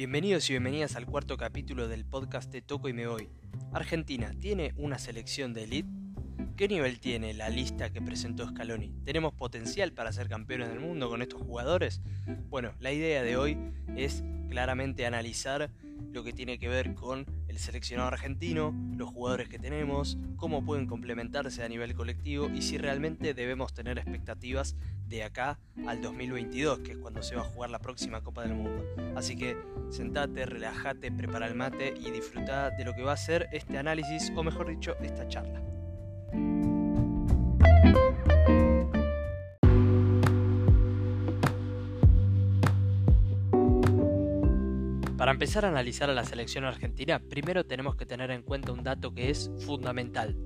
Bienvenidos y bienvenidas al cuarto capítulo del podcast de Toco y Me Voy. Argentina tiene una selección de elite. ¿Qué nivel tiene la lista que presentó Scaloni? ¿Tenemos potencial para ser campeones del mundo con estos jugadores? Bueno, la idea de hoy es claramente analizar lo que tiene que ver con el seleccionado argentino, los jugadores que tenemos, cómo pueden complementarse a nivel colectivo y si realmente debemos tener expectativas de acá al 2022, que es cuando se va a jugar la próxima Copa del Mundo. Así que sentate, relájate, prepara el mate y disfruta de lo que va a ser este análisis, o mejor dicho, esta charla. Para empezar a analizar a la selección argentina, primero tenemos que tener en cuenta un dato que es fundamental.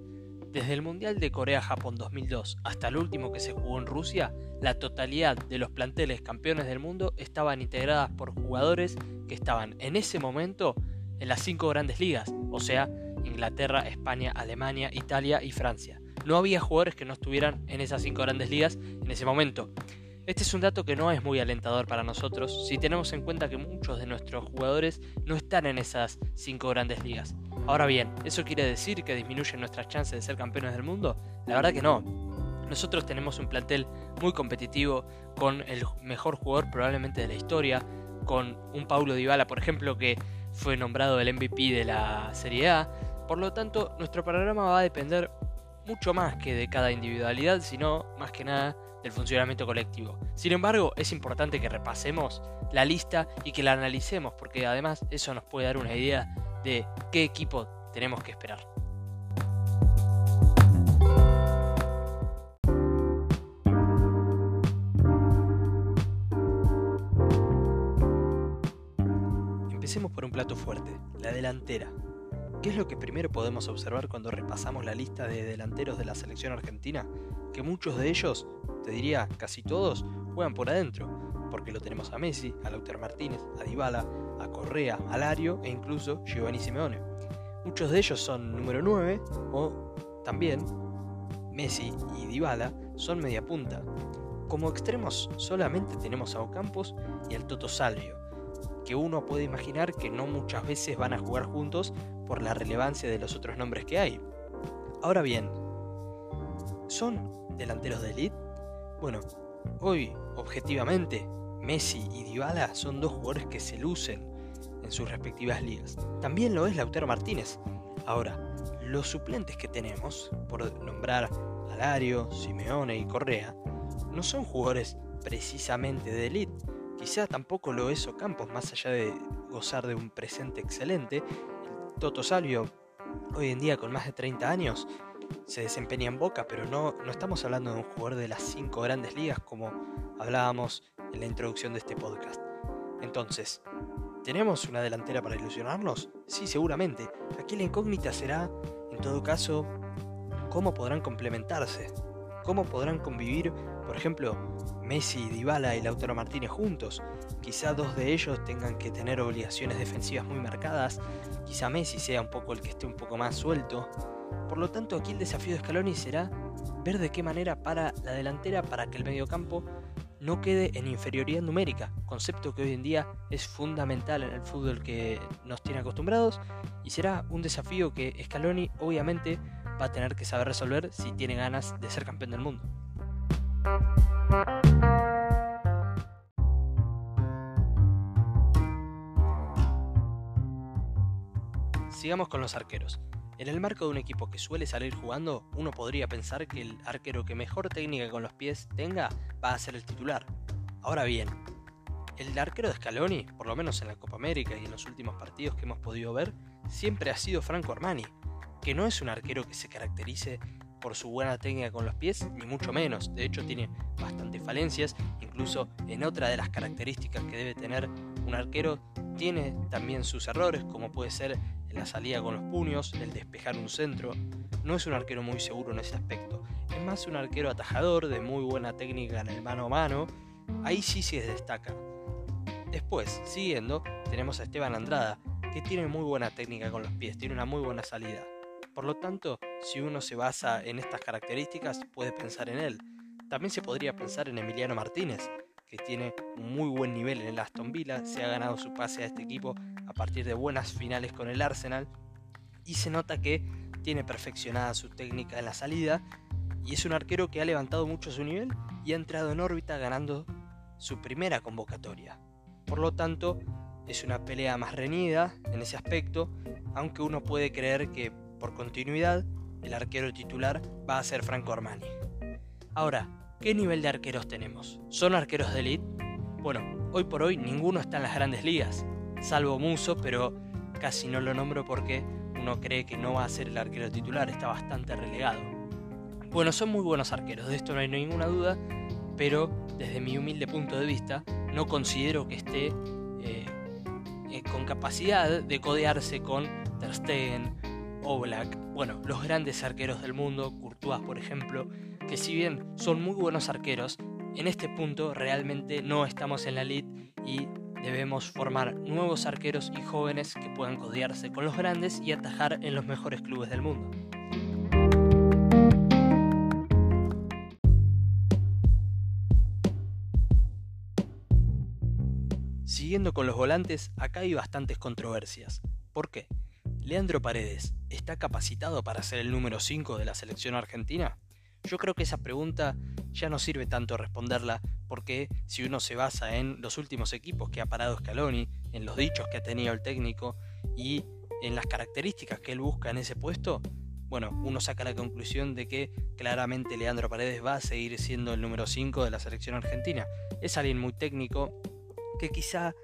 Desde el Mundial de Corea-Japón 2002 hasta el último que se jugó en Rusia, la totalidad de los planteles campeones del mundo estaban integradas por jugadores que estaban en ese momento en las cinco grandes ligas, o sea, Inglaterra, España, Alemania, Italia y Francia. No había jugadores que no estuvieran en esas cinco grandes ligas en ese momento. Este es un dato que no es muy alentador para nosotros si tenemos en cuenta que muchos de nuestros jugadores no están en esas cinco grandes ligas. Ahora bien, ¿eso quiere decir que disminuyen nuestras chances de ser campeones del mundo? La verdad que no. Nosotros tenemos un plantel muy competitivo, con el mejor jugador probablemente de la historia, con un Paulo Dybala, por ejemplo, que fue nombrado el MVP de la Serie A. Por lo tanto, nuestro panorama va a depender mucho más que de cada individualidad, sino más que nada del funcionamiento colectivo. Sin embargo, es importante que repasemos la lista y que la analicemos, porque además eso nos puede dar una idea de qué equipo tenemos que esperar. Empecemos por un plato fuerte, la delantera. ¿Qué es lo que primero podemos observar cuando repasamos la lista de delanteros de la selección argentina? Que muchos de ellos, te diría casi todos, juegan por adentro, porque lo tenemos a Messi, a Lautaro Martínez, a Dybala, a Correa, a Lario e incluso Giovanni Simeone. Muchos de ellos son número 9 o también Messi y Dybala son media punta. Como extremos solamente tenemos a Ocampos y al Toto Salvio, que uno puede imaginar que no muchas veces van a jugar juntos por la relevancia de los otros nombres que hay. Ahora bien, ¿son delanteros de elite? Bueno, hoy, objetivamente, Messi y Dybala son dos jugadores que se lucen en sus respectivas ligas. También lo es Lautaro Martínez. Ahora, los suplentes que tenemos, por nombrar a Lario, Simeone y Correa, no son jugadores precisamente de elite Quizá tampoco lo es Ocampos, más allá de gozar de un presente excelente. El Toto Salvio, hoy en día con más de 30 años, se desempeña en Boca, pero no, no estamos hablando de un jugador de las 5 grandes ligas como hablábamos en la introducción de este podcast. Entonces, ¿tenemos una delantera para ilusionarnos? Sí, seguramente. Aquí la incógnita será, en todo caso, cómo podrán complementarse, cómo podrán convivir, por ejemplo, Messi, Dybala y Lautaro Martínez juntos. Quizá dos de ellos tengan que tener obligaciones defensivas muy marcadas, quizá Messi sea un poco el que esté un poco más suelto. Por lo tanto, aquí el desafío de Scaloni será ver de qué manera para la delantera para que el mediocampo no quede en inferioridad numérica, concepto que hoy en día es fundamental en el fútbol que nos tiene acostumbrados y será un desafío que Scaloni obviamente va a tener que saber resolver si tiene ganas de ser campeón del mundo. Sigamos con los arqueros. En el marco de un equipo que suele salir jugando, uno podría pensar que el arquero que mejor técnica con los pies tenga va a ser el titular. Ahora bien, el arquero de Scaloni, por lo menos en la Copa América y en los últimos partidos que hemos podido ver, siempre ha sido Franco Armani, que no es un arquero que se caracterice por su buena técnica con los pies, ni mucho menos. De hecho, tiene bastantes falencias. Incluso en otra de las características que debe tener un arquero, tiene también sus errores, como puede ser la salida con los puños, el despejar un centro. No es un arquero muy seguro en ese aspecto. Es más un arquero atajador, de muy buena técnica en el mano a mano. Ahí sí se destaca. Después, siguiendo, tenemos a Esteban Andrada, que tiene muy buena técnica con los pies, tiene una muy buena salida. Por lo tanto, si uno se basa en estas características, puede pensar en él. También se podría pensar en Emiliano Martínez, que tiene un muy buen nivel en el Aston Villa, se ha ganado su pase a este equipo a partir de buenas finales con el Arsenal y se nota que tiene perfeccionada su técnica en la salida y es un arquero que ha levantado mucho su nivel y ha entrado en órbita ganando su primera convocatoria. Por lo tanto, es una pelea más reñida en ese aspecto, aunque uno puede creer que por continuidad el arquero titular va a ser Franco Armani. Ahora, ¿qué nivel de arqueros tenemos? ¿Son arqueros de elite? Bueno, hoy por hoy ninguno está en las grandes ligas, salvo Muso, pero casi no lo nombro porque uno cree que no va a ser el arquero titular, está bastante relegado. Bueno, son muy buenos arqueros, de esto no hay ninguna duda, pero desde mi humilde punto de vista no considero que esté eh, eh, con capacidad de codearse con Ter Stegen, Oblak, bueno, los grandes arqueros del mundo, Courtois por ejemplo, que si bien son muy buenos arqueros, en este punto realmente no estamos en la elite y debemos formar nuevos arqueros y jóvenes que puedan codearse con los grandes y atajar en los mejores clubes del mundo. Siguiendo con los volantes, acá hay bastantes controversias. ¿Por qué? ¿Leandro Paredes está capacitado para ser el número 5 de la selección argentina? Yo creo que esa pregunta ya no sirve tanto responderla porque si uno se basa en los últimos equipos que ha parado Scaloni, en los dichos que ha tenido el técnico y en las características que él busca en ese puesto, bueno, uno saca la conclusión de que claramente Leandro Paredes va a seguir siendo el número 5 de la selección argentina. Es alguien muy técnico que quizá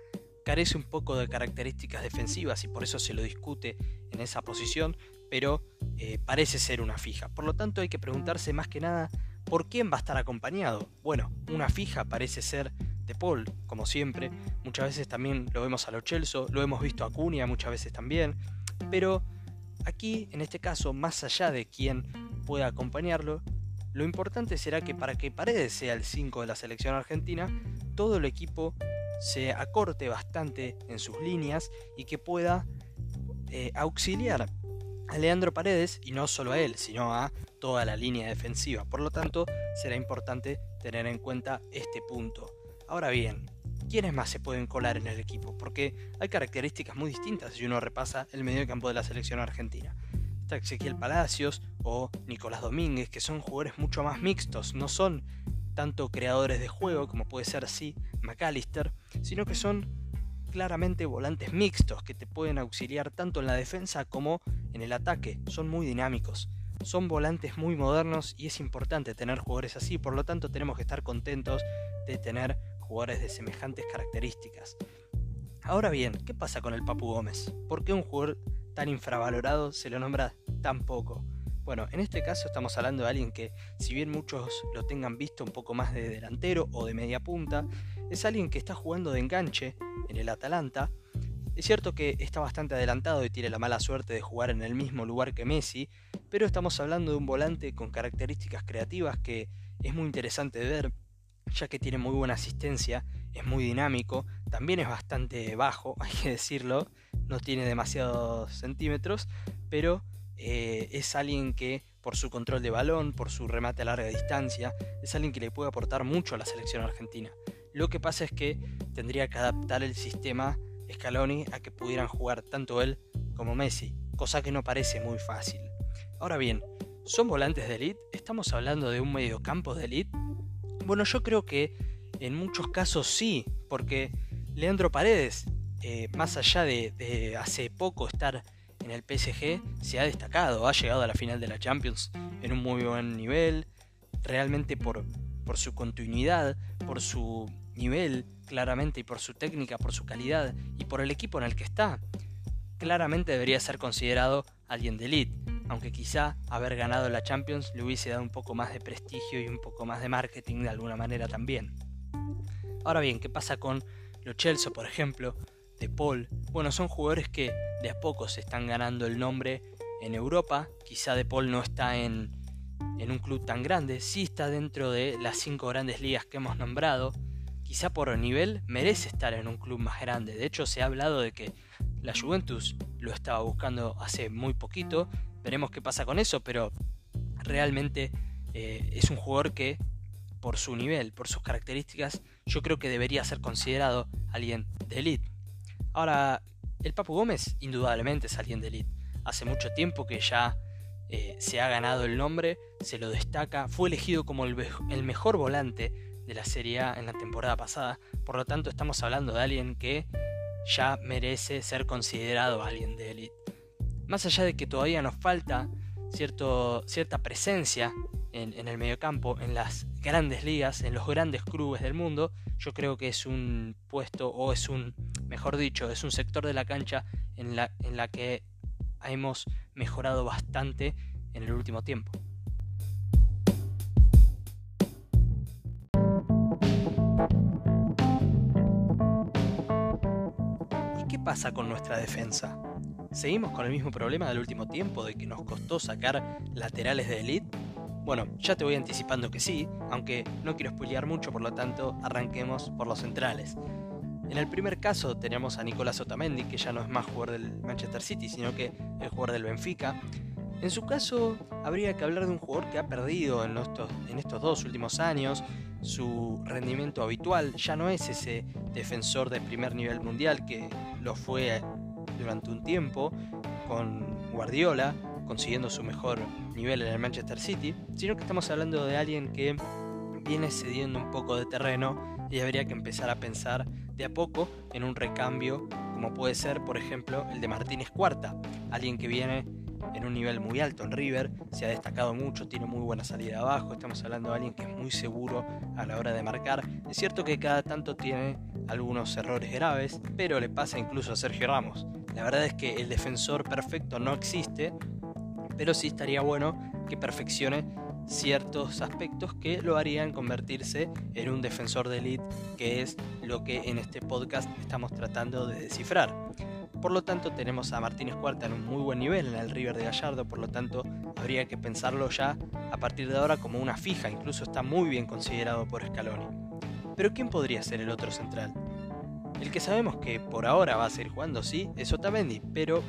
carece un poco de características defensivas y por eso se lo discute en esa posición, pero eh, parece ser una fija. Por lo tanto hay que preguntarse más que nada por quién va a estar acompañado. Bueno, una fija parece ser de Paul, como siempre. Muchas veces también lo vemos a Lo Chelso, lo hemos visto a Cunha muchas veces también. Pero aquí, en este caso, más allá de quién pueda acompañarlo, lo importante será que para que Paredes sea el 5 de la selección argentina, todo el equipo se acorte bastante en sus líneas y que pueda eh, auxiliar a Leandro Paredes y no solo a él, sino a toda la línea defensiva. Por lo tanto, será importante tener en cuenta este punto. Ahora bien, ¿quiénes más se pueden colar en el equipo? Porque hay características muy distintas si uno repasa el medio campo de la selección argentina. Está Ezequiel Palacios o Nicolás Domínguez, que son jugadores mucho más mixtos, no son tanto creadores de juego como puede ser así McAllister, sino que son claramente volantes mixtos que te pueden auxiliar tanto en la defensa como en el ataque. Son muy dinámicos, son volantes muy modernos y es importante tener jugadores así, por lo tanto tenemos que estar contentos de tener jugadores de semejantes características. Ahora bien, ¿qué pasa con el Papu Gómez? ¿Por qué un jugador tan infravalorado se lo nombra tan poco? Bueno, en este caso estamos hablando de alguien que, si bien muchos lo tengan visto un poco más de delantero o de media punta, es alguien que está jugando de enganche en el Atalanta. Es cierto que está bastante adelantado y tiene la mala suerte de jugar en el mismo lugar que Messi, pero estamos hablando de un volante con características creativas que es muy interesante de ver, ya que tiene muy buena asistencia, es muy dinámico, también es bastante bajo, hay que decirlo, no tiene demasiados centímetros, pero eh, es alguien que por su control de balón, por su remate a larga distancia, es alguien que le puede aportar mucho a la selección argentina. Lo que pasa es que tendría que adaptar el sistema Scaloni a que pudieran jugar tanto él como Messi, cosa que no parece muy fácil. Ahora bien, ¿son volantes de elite? ¿Estamos hablando de un mediocampo de elite? Bueno, yo creo que en muchos casos sí, porque Leandro Paredes, eh, más allá de hace poco estar en el PSG se ha destacado, ha llegado a la final de la Champions en un muy buen nivel, realmente por, por su continuidad, por su nivel, claramente, y por su técnica, por su calidad y por el equipo en el que está. Claramente debería ser considerado alguien de elite, aunque quizá haber ganado la Champions le hubiese dado un poco más de prestigio y un poco más de marketing de alguna manera también. Ahora bien, ¿qué pasa con Lo Chelsea, por ejemplo? de Paul, bueno, son jugadores que de a poco se están ganando el nombre en Europa. Quizá de Paul no está en, en un club tan grande, sí está dentro de las cinco grandes ligas que hemos nombrado. Quizá por nivel merece estar en un club más grande. De hecho, se ha hablado de que la Juventus lo estaba buscando hace muy poquito. Veremos qué pasa con eso, pero realmente eh, es un jugador que por su nivel, por sus características, yo creo que debería ser considerado alguien de elite. Ahora, el Papu Gómez indudablemente es alguien de elite. Hace mucho tiempo que ya eh, se ha ganado el nombre, se lo destaca, fue elegido como el, el mejor volante de la Serie A en la temporada pasada, por lo tanto estamos hablando de alguien que ya merece ser considerado alguien de élite. Más allá de que todavía nos falta cierto, cierta presencia en, en, el mediocampo, en las grandes ligas, en los grandes clubes del mundo, yo creo que es un puesto, o es un, mejor dicho, es un sector de la cancha en la, en la que hemos mejorado bastante en el último tiempo. ¿Y qué pasa con nuestra defensa? ¿Seguimos con el mismo problema del último tiempo de que nos costó sacar laterales de elite? Bueno, ya te voy anticipando que sí, aunque no quiero spoilear mucho, por lo tanto, arranquemos por los centrales. En el primer caso tenemos a Nicolás Otamendi, que ya no es más jugador del Manchester City, sino que el jugador del Benfica. En su caso, habría que hablar de un jugador que ha perdido en estos, en estos dos últimos años su rendimiento habitual. Ya no es ese defensor de primer nivel mundial que lo fue durante un tiempo con Guardiola, consiguiendo su mejor nivel en el Manchester City, sino que estamos hablando de alguien que viene cediendo un poco de terreno y habría que empezar a pensar de a poco en un recambio como puede ser por ejemplo el de Martínez Cuarta, alguien que viene en un nivel muy alto en River, se ha destacado mucho, tiene muy buena salida abajo, estamos hablando de alguien que es muy seguro a la hora de marcar. Es cierto que cada tanto tiene algunos errores graves, pero le pasa incluso a Sergio Ramos. La verdad es que el defensor perfecto no existe, pero sí estaría bueno que perfeccione ciertos aspectos que lo harían convertirse en un defensor de elite, que es lo que en este podcast estamos tratando de descifrar. Por lo tanto, tenemos a Martínez Cuarta en un muy buen nivel en el River de Gallardo, por lo tanto, habría que pensarlo ya a partir de ahora como una fija, incluso está muy bien considerado por Scaloni. Pero ¿quién podría ser el otro central? El que sabemos que por ahora va a seguir jugando, sí, es Otamendi, pero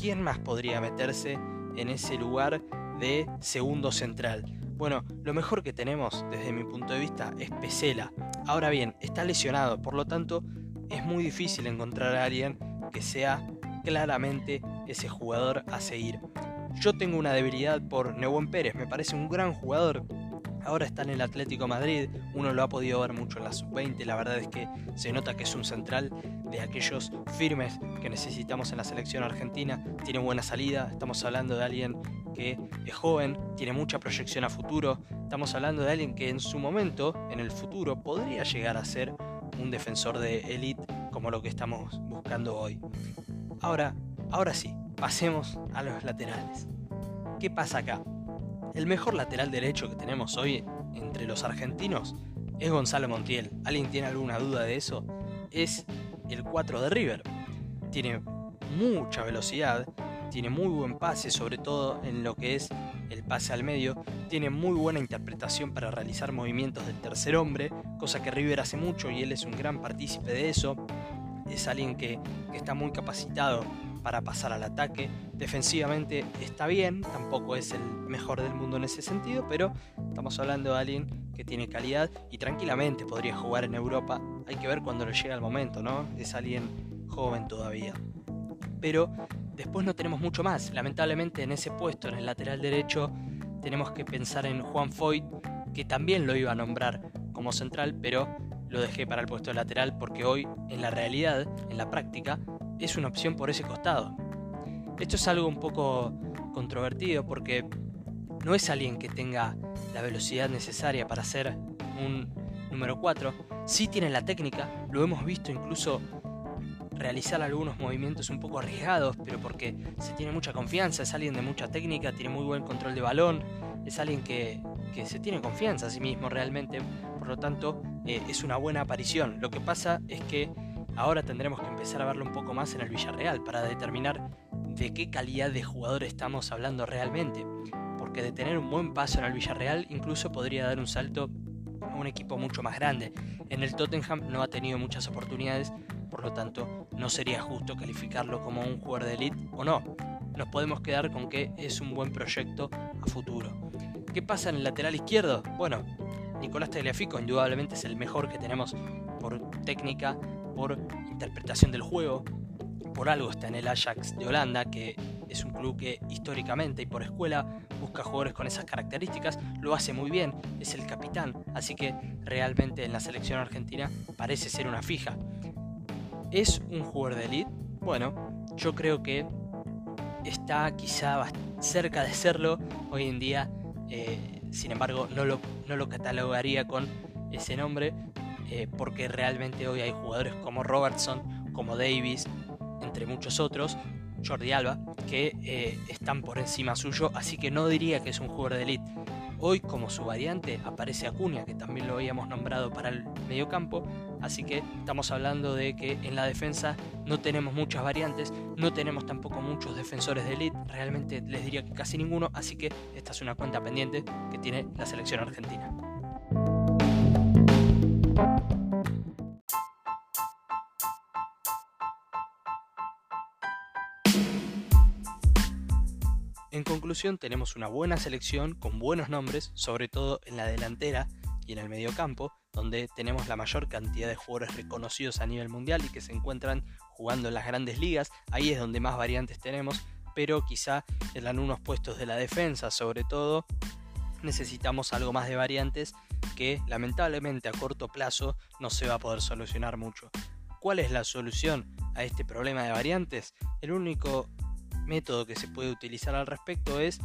¿quién más podría meterse en ese lugar de segundo central? Bueno, lo mejor que tenemos desde mi punto de vista es Pesela. Ahora bien, está lesionado, por lo tanto es muy difícil encontrar a alguien que sea claramente ese jugador a seguir. Yo tengo una debilidad por Neuwen Pérez, me parece un gran jugador. Ahora está en el Atlético Madrid, uno lo ha podido ver mucho en la sub-20, la verdad es que se nota que es un central de aquellos firmes que necesitamos en la selección argentina, tiene buena salida, estamos hablando de alguien que es joven, tiene mucha proyección a futuro, estamos hablando de alguien que en su momento, en el futuro, podría llegar a ser un defensor de élite lo que estamos buscando hoy. Ahora, ahora sí, pasemos a los laterales. ¿Qué pasa acá? El mejor lateral derecho que tenemos hoy entre los argentinos es Gonzalo Montiel. ¿Alguien tiene alguna duda de eso? Es el 4 de River. Tiene mucha velocidad, tiene muy buen pase, sobre todo en lo que es el pase al medio, tiene muy buena interpretación para realizar movimientos del tercer hombre, cosa que River hace mucho y él es un gran partícipe de eso. Es alguien que, está muy capacitado para pasar al ataque. Defensivamente está bien, tampoco es el mejor del mundo en ese sentido, pero estamos hablando de alguien que tiene calidad y tranquilamente podría jugar en Europa. Hay que ver cuando le llega el momento, ¿no? Es alguien joven todavía. Pero después no tenemos mucho más. Lamentablemente en ese puesto, en el lateral derecho, tenemos que pensar en Juan Foyt, que también lo iba a nombrar como central, pero lo dejé para el puesto lateral porque hoy, en la realidad, en la práctica, es una opción por ese costado. Esto es algo un poco controvertido porque no es alguien que tenga la velocidad necesaria para ser un número 4. Sí tiene la técnica, lo hemos visto incluso realizar algunos movimientos un poco arriesgados, pero porque se tiene mucha confianza, es alguien de mucha técnica, tiene muy buen control de balón, es alguien que, se tiene confianza a sí mismo realmente, por lo tanto eh, es una buena aparición. Lo que pasa es que ahora tendremos que empezar a verlo un poco más en el Villarreal para determinar de qué calidad de jugador estamos hablando realmente, porque de tener un buen paso en el Villarreal incluso podría dar un salto a un equipo mucho más grande. En el Tottenham no ha tenido muchas oportunidades por lo tanto no sería justo calificarlo como un jugador de elite o no. Nos podemos quedar con que es un buen proyecto a futuro. ¿Qué pasa en el lateral izquierdo? Bueno, Nicolás Tagliafico indudablemente es el mejor que tenemos por técnica, por interpretación del juego. Por algo está en el Ajax de Holanda, que es un club que históricamente y por escuela busca jugadores con esas características, lo hace muy bien, es el capitán, así que realmente en la selección argentina parece ser una fija. ¿Es un jugador de elite? Bueno, yo creo que está quizá cerca de serlo hoy en día, eh, sin embargo no lo, no lo catalogaría con ese nombre, eh, porque realmente hoy hay jugadores como Robertson, como Davis, entre muchos otros, Jordi Alba, que eh, están por encima suyo, así que no diría que es un jugador de elite. Hoy como su variante aparece Acuña, que también lo habíamos nombrado para el mediocampo, así que estamos hablando de que en la defensa no tenemos muchas variantes, no tenemos tampoco muchos defensores de elite, realmente les diría que casi ninguno, así que esta es una cuenta pendiente que tiene la selección argentina. En conclusión, tenemos una buena selección con buenos nombres, sobre todo en la delantera y en el mediocampo, donde tenemos la mayor cantidad de jugadores reconocidos a nivel mundial y que se encuentran jugando en las grandes ligas. Ahí es donde más variantes tenemos, pero quizá en algunos puestos de la defensa, sobre todo, necesitamos algo más de variantes que lamentablemente a corto plazo no se va a poder solucionar mucho. ¿Cuál es la solución a este problema de variantes? El único método que se puede utilizar al respecto es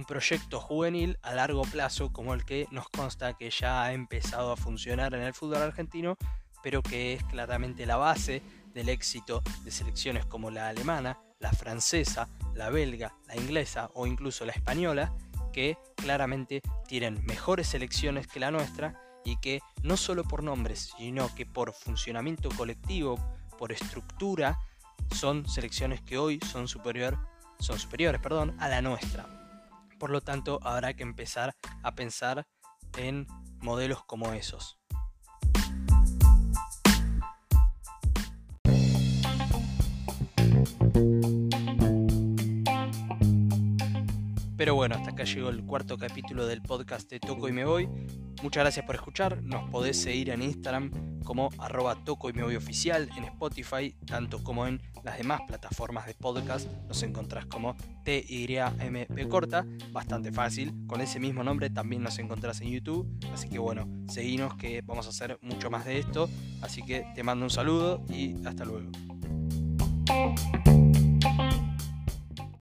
un proyecto juvenil a largo plazo como el que nos consta que ya ha empezado a funcionar en el fútbol argentino, pero que es claramente la base del éxito de selecciones como la alemana, la francesa, la belga, la inglesa o incluso la española, que claramente tienen mejores selecciones que la nuestra y que no solo por nombres, sino que por funcionamiento colectivo, por estructura, son selecciones que hoy son, superior, son superiores perdón, a la nuestra. Por lo tanto, habrá que empezar a pensar en modelos como esos. Pero bueno, hasta acá llegó el cuarto capítulo del podcast de Toco y Me Voy. Muchas gracias por escuchar. Nos podés seguir en Instagram como arroba Toco y Voy Oficial, en Spotify, tanto como en las demás plataformas de podcast. Nos encontrás como TYMP corta, bastante fácil. Con ese mismo nombre también nos encontrás en YouTube. Así que bueno, seguinos que vamos a hacer mucho más de esto. Así que te mando un saludo y hasta luego.